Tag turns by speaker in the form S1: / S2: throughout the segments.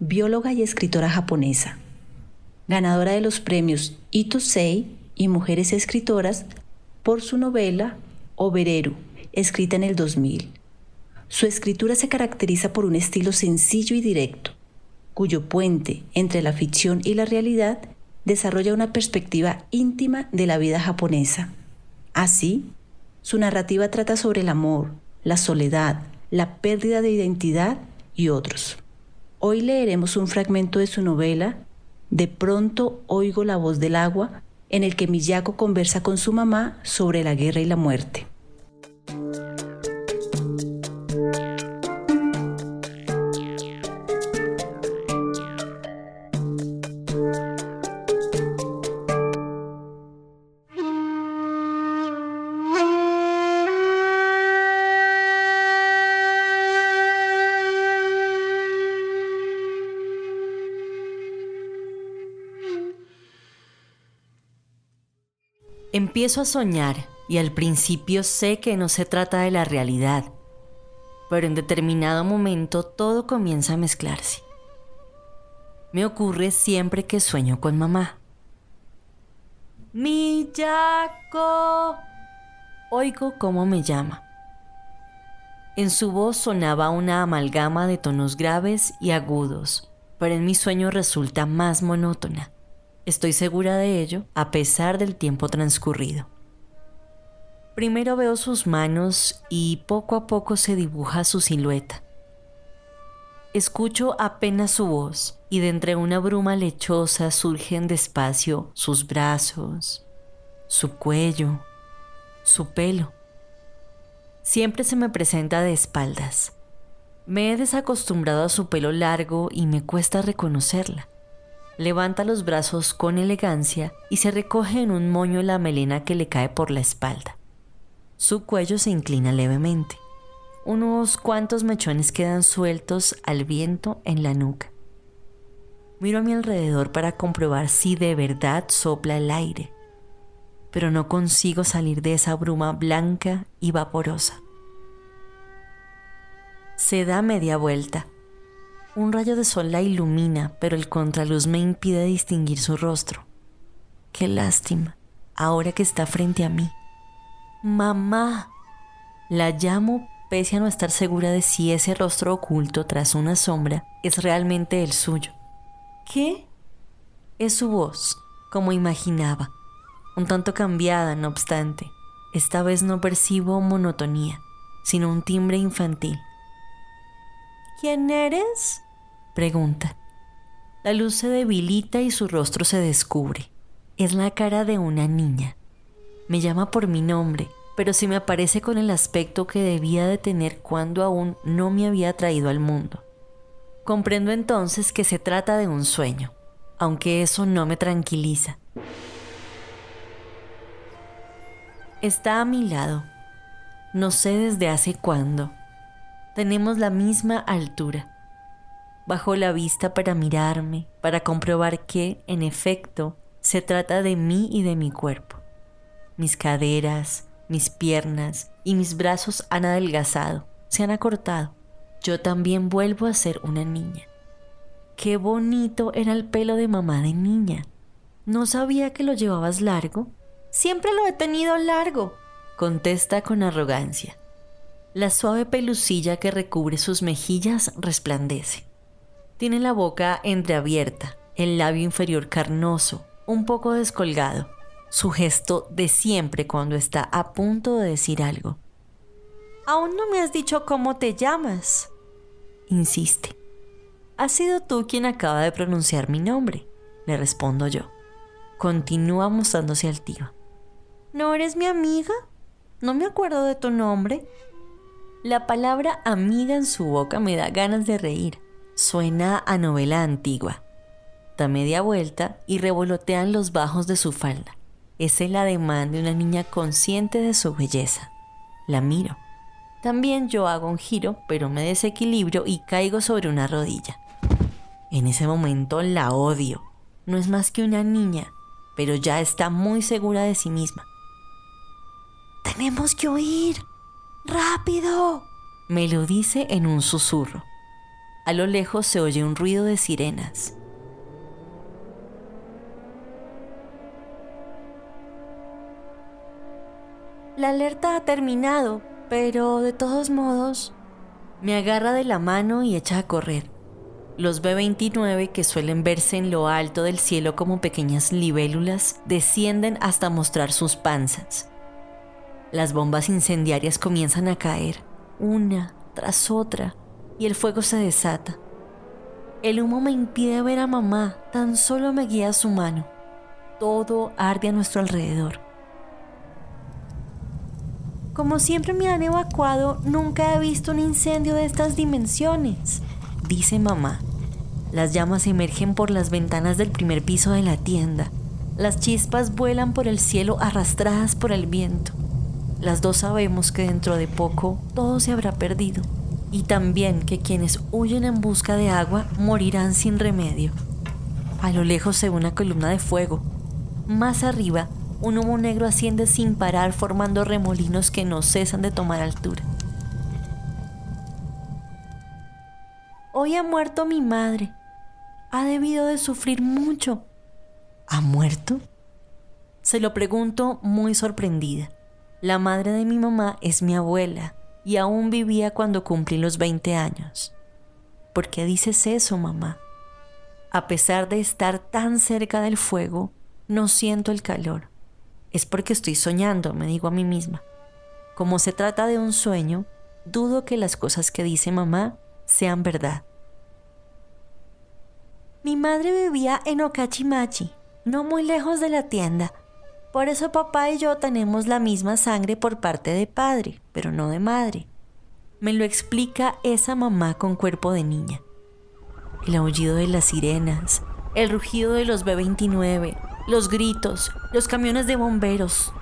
S1: bióloga y escritora japonesa, ganadora de los premios Sei y Mujeres Escritoras por su novela Obereru, escrita en el 2000. Su escritura se caracteriza por un estilo sencillo y directo, cuyo puente entre la ficción y la realidad desarrolla una perspectiva íntima de la vida japonesa. Así, su narrativa trata sobre el amor, la soledad, la pérdida de identidad y otros. Hoy leeremos un fragmento de su novela De pronto oigo la voz del agua, en el que Miyako conversa con su mamá sobre la guerra y la muerte.
S2: Empiezo a soñar y al principio sé que no se trata de la realidad, pero en determinado momento todo comienza a mezclarse. Me ocurre siempre que sueño con mamá. Miyako. Oigo cómo me llama. En su voz sonaba una amalgama de tonos graves y agudos, pero en mi sueño resulta más monótona. Estoy segura de ello a pesar del tiempo transcurrido. Primero veo sus manos y poco a poco se dibuja su silueta. Escucho apenas su voz y de entre una bruma lechosa surgen despacio sus brazos, su cuello, su pelo. Siempre se me presenta de espaldas. Me he desacostumbrado a su pelo largo y me cuesta reconocerla levanta los brazos con elegancia y se recoge en un moño la melena que le cae por la espalda. Su cuello se inclina levemente. Unos cuantos mechones quedan sueltos al viento en la nuca. Miro a mi alrededor para comprobar si de verdad sopla el aire, pero no consigo salir de esa bruma blanca y vaporosa. Se da media vuelta un rayo de sol la ilumina, pero el contraluz me impide distinguir su rostro. Qué lástima, ahora que está frente a mí. Mamá. La llamo pese a no estar segura de si ese rostro oculto tras una sombra es realmente el suyo. ¿Qué? Es su voz, como imaginaba, un tanto cambiada, no obstante. Esta vez no percibo monotonía, sino un timbre infantil. ¿Quién eres? pregunta. La luz se debilita y su rostro se descubre. Es la cara de una niña. Me llama por mi nombre, pero se me aparece con el aspecto que debía de tener cuando aún no me había traído al mundo. Comprendo entonces que se trata de un sueño, aunque eso no me tranquiliza. Está a mi lado. No sé desde hace cuándo tenemos la misma altura. Bajo la vista para mirarme, para comprobar que, en efecto, se trata de mí y de mi cuerpo. Mis caderas, mis piernas y mis brazos han adelgazado, se han acortado. Yo también vuelvo a ser una niña. Qué bonito era el pelo de mamá de niña. No sabía que lo llevabas largo. Siempre lo he tenido largo, contesta con arrogancia. La suave pelucilla que recubre sus mejillas resplandece. Tiene la boca entreabierta, el labio inferior carnoso, un poco descolgado. su gesto de siempre cuando está a punto de decir algo. Aún no me has dicho cómo te llamas. Insiste. Has sido tú quien acaba de pronunciar mi nombre, le respondo yo. Continúa mostrándose altiva. ¿No eres mi amiga? No me acuerdo de tu nombre. La palabra amiga en su boca me da ganas de reír. Suena a novela antigua. Da media vuelta y revolotean los bajos de su falda. Es el ademán de una niña consciente de su belleza. La miro. También yo hago un giro, pero me desequilibro y caigo sobre una rodilla. En ese momento la odio. No es más que una niña, pero ya está muy segura de sí misma. Tenemos que huir. ¡Rápido! Me lo dice en un susurro. A lo lejos se oye un ruido de sirenas. La alerta ha terminado, pero de todos modos, me agarra de la mano y echa a correr. Los B-29, que suelen verse en lo alto del cielo como pequeñas libélulas, descienden hasta mostrar sus panzas. Las bombas incendiarias comienzan a caer, una tras otra, y el fuego se desata. El humo me impide ver a mamá, tan solo me guía su mano. Todo arde a nuestro alrededor. Como siempre me han evacuado, nunca he visto un incendio de estas dimensiones, dice mamá. Las llamas emergen por las ventanas del primer piso de la tienda. Las chispas vuelan por el cielo arrastradas por el viento. Las dos sabemos que dentro de poco todo se habrá perdido y también que quienes huyen en busca de agua morirán sin remedio. A lo lejos se ve una columna de fuego. Más arriba, un humo negro asciende sin parar formando remolinos que no cesan de tomar altura. Hoy ha muerto mi madre. Ha debido de sufrir mucho. ¿Ha muerto? Se lo pregunto muy sorprendida. La madre de mi mamá es mi abuela y aún vivía cuando cumplí los 20 años. ¿Por qué dices eso, mamá? A pesar de estar tan cerca del fuego, no siento el calor. Es porque estoy soñando, me digo a mí misma. Como se trata de un sueño, dudo que las cosas que dice mamá sean verdad. Mi madre vivía en Okachimachi, no muy lejos de la tienda, por eso papá y yo tenemos la misma sangre por parte de padre, pero no de madre. Me lo explica esa mamá con cuerpo de niña. El aullido de las sirenas, el rugido de los B-29, los gritos, los camiones de bomberos,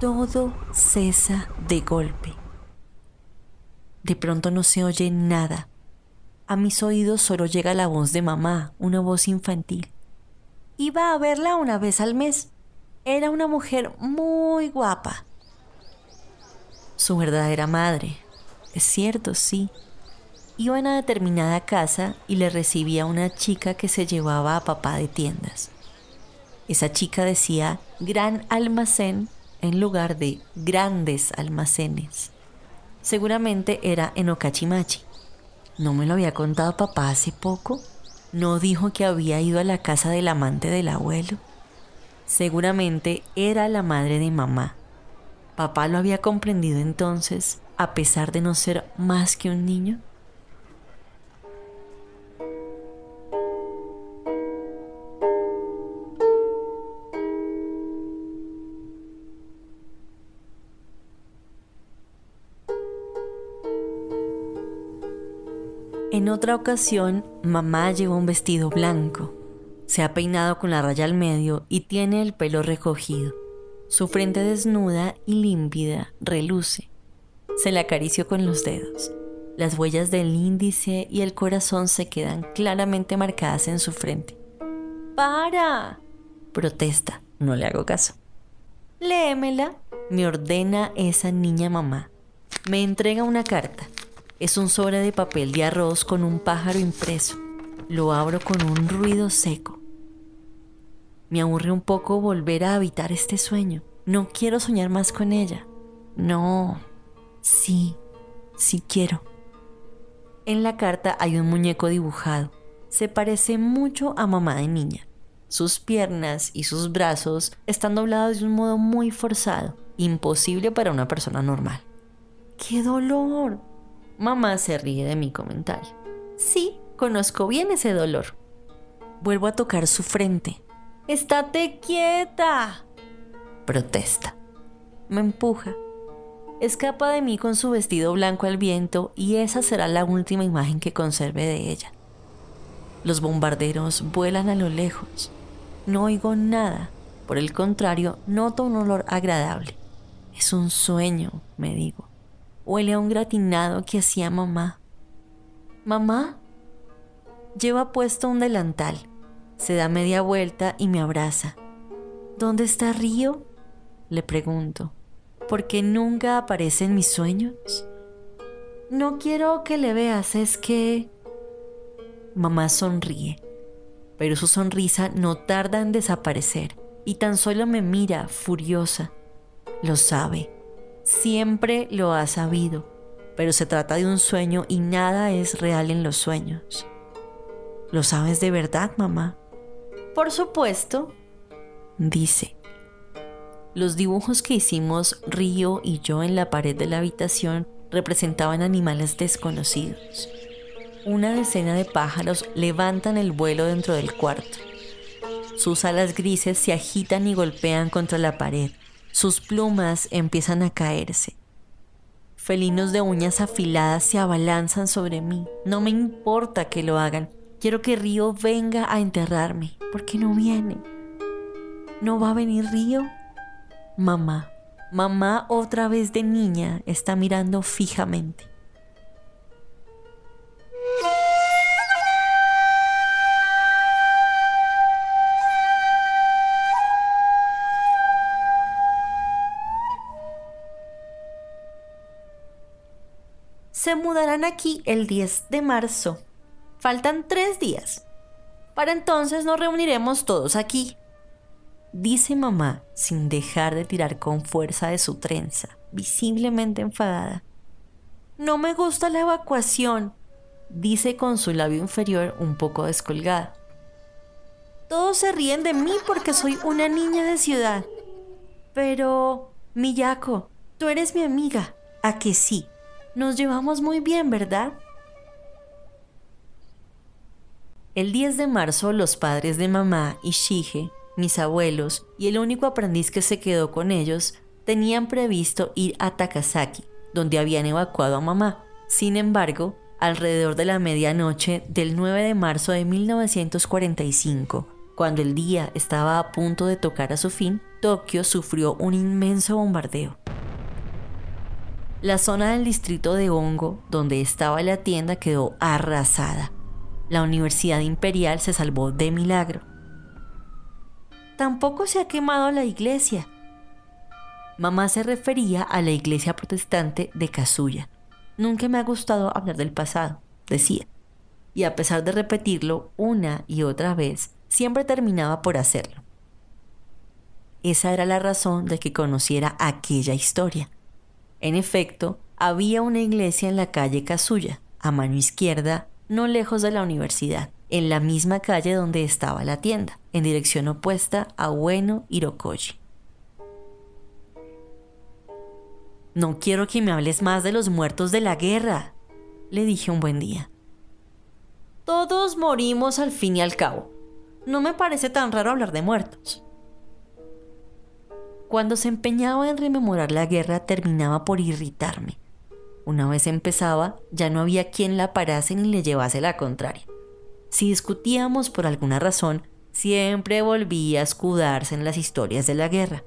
S2: todo cesa de golpe. De pronto no se oye nada. A mis oídos solo llega la voz de mamá, una voz infantil. Iba a verla una vez al mes. Era una mujer muy guapa. Su verdadera madre. Es cierto, sí. Iba a una determinada casa y le recibía una chica que se llevaba a papá de tiendas. Esa chica decía gran almacén en lugar de grandes almacenes. Seguramente era en Okachimachi. ¿No me lo había contado papá hace poco? ¿No dijo que había ido a la casa del amante del abuelo? Seguramente era la madre de mamá. Papá lo había comprendido entonces, a pesar de no ser más que un niño. En otra ocasión, mamá llevó un vestido blanco se ha peinado con la raya al medio y tiene el pelo recogido. Su frente desnuda y límpida reluce. Se la acarició con los dedos. Las huellas del índice y el corazón se quedan claramente marcadas en su frente. ¡Para! Protesta. No le hago caso. Léemela, me ordena esa niña mamá. Me entrega una carta. Es un sobre de papel de arroz con un pájaro impreso. Lo abro con un ruido seco. Me aburre un poco volver a habitar este sueño. No quiero soñar más con ella. No, sí, sí quiero. En la carta hay un muñeco dibujado. Se parece mucho a mamá de niña. Sus piernas y sus brazos están doblados de un modo muy forzado, imposible para una persona normal. ¡Qué dolor! Mamá se ríe de mi comentario. Sí, conozco bien ese dolor. Vuelvo a tocar su frente. ¡Estate quieta! Protesta. Me empuja. Escapa de mí con su vestido blanco al viento y esa será la última imagen que conserve de ella. Los bombarderos vuelan a lo lejos. No oigo nada. Por el contrario, noto un olor agradable. Es un sueño, me digo. Huele a un gratinado que hacía mamá. ¿Mamá? Lleva puesto un delantal. Se da media vuelta y me abraza. ¿Dónde está Río? Le pregunto. ¿Por qué nunca aparece en mis sueños? No quiero que le veas, es que... Mamá sonríe, pero su sonrisa no tarda en desaparecer y tan solo me mira furiosa. Lo sabe, siempre lo ha sabido, pero se trata de un sueño y nada es real en los sueños. ¿Lo sabes de verdad, mamá? Por supuesto, dice. Los dibujos que hicimos Río y yo en la pared de la habitación representaban animales desconocidos. Una decena de pájaros levantan el vuelo dentro del cuarto. Sus alas grises se agitan y golpean contra la pared. Sus plumas empiezan a caerse. Felinos de uñas afiladas se abalanzan sobre mí. No me importa que lo hagan. Quiero que Río venga a enterrarme. ¿Por qué no viene? ¿No va a venir Río? Mamá, mamá otra vez de niña está mirando fijamente. Se mudarán aquí el 10 de marzo. Faltan tres días. Para entonces nos reuniremos todos aquí dice mamá sin dejar de tirar con fuerza de su trenza, visiblemente enfadada. No me gusta la evacuación, dice con su labio inferior un poco descolgada. Todos se ríen de mí porque soy una niña de ciudad. Pero, Miyako, tú eres mi amiga. ¿A que sí? Nos llevamos muy bien, ¿verdad? El 10 de marzo los padres de mamá y Shige mis abuelos y el único aprendiz que se quedó con ellos tenían previsto ir a Takasaki, donde habían evacuado a mamá. Sin embargo, alrededor de la medianoche del 9 de marzo de 1945, cuando el día estaba a punto de tocar a su fin, Tokio sufrió un inmenso bombardeo. La zona del distrito de Hongo, donde estaba la tienda, quedó arrasada. La Universidad Imperial se salvó de milagro tampoco se ha quemado la iglesia. Mamá se refería a la iglesia protestante de Kazuya. Nunca me ha gustado hablar del pasado, decía. Y a pesar de repetirlo una y otra vez, siempre terminaba por hacerlo. Esa era la razón de que conociera aquella historia. En efecto, había una iglesia en la calle Kazuya, a mano izquierda, no lejos de la universidad en la misma calle donde estaba la tienda, en dirección opuesta a Bueno Hirokoji. No quiero que me hables más de los muertos de la guerra, le dije un buen día. Todos morimos al fin y al cabo. No me parece tan raro hablar de muertos. Cuando se empeñaba en rememorar la guerra terminaba por irritarme. Una vez empezaba, ya no había quien la parase ni le llevase la contraria. Si discutíamos por alguna razón, siempre volvía a escudarse en las historias de la guerra.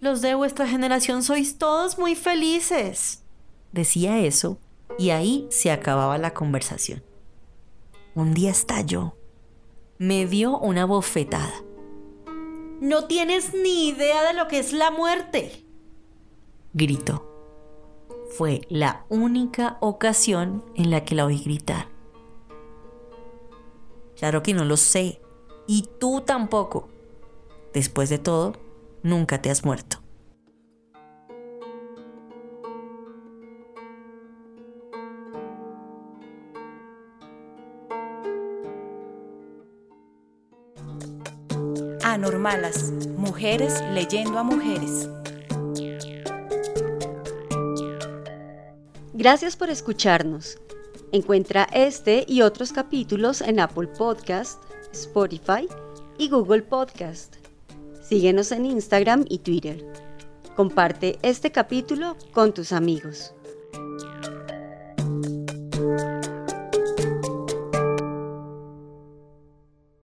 S2: Los de vuestra generación sois todos muy felices. Decía eso y ahí se acababa la conversación. Un día estalló. Me dio una bofetada. No tienes ni idea de lo que es la muerte. Gritó. Fue la única ocasión en la que la oí gritar. Claro que no lo sé. Y tú tampoco. Después de todo, nunca te has muerto.
S1: Malas, mujeres leyendo a mujeres.
S3: Gracias por escucharnos. Encuentra este y otros capítulos en Apple Podcast, Spotify y Google Podcast. Síguenos en Instagram y Twitter. Comparte este capítulo con tus amigos.